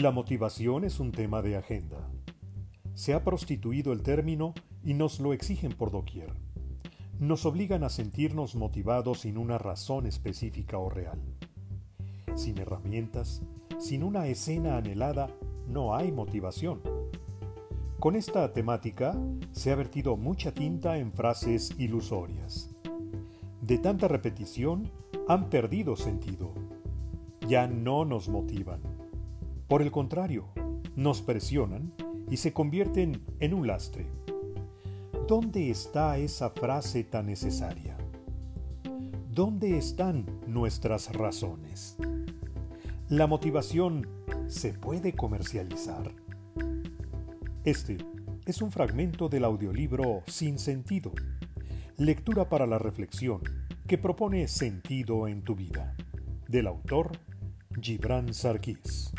La motivación es un tema de agenda. Se ha prostituido el término y nos lo exigen por doquier. Nos obligan a sentirnos motivados sin una razón específica o real. Sin herramientas, sin una escena anhelada, no hay motivación. Con esta temática se ha vertido mucha tinta en frases ilusorias. De tanta repetición han perdido sentido. Ya no nos motivan por el contrario, nos presionan y se convierten en un lastre. ¿Dónde está esa frase tan necesaria? ¿Dónde están nuestras razones? ¿La motivación se puede comercializar? Este es un fragmento del audiolibro Sin Sentido, lectura para la reflexión que propone sentido en tu vida, del autor Gibran Sarkis.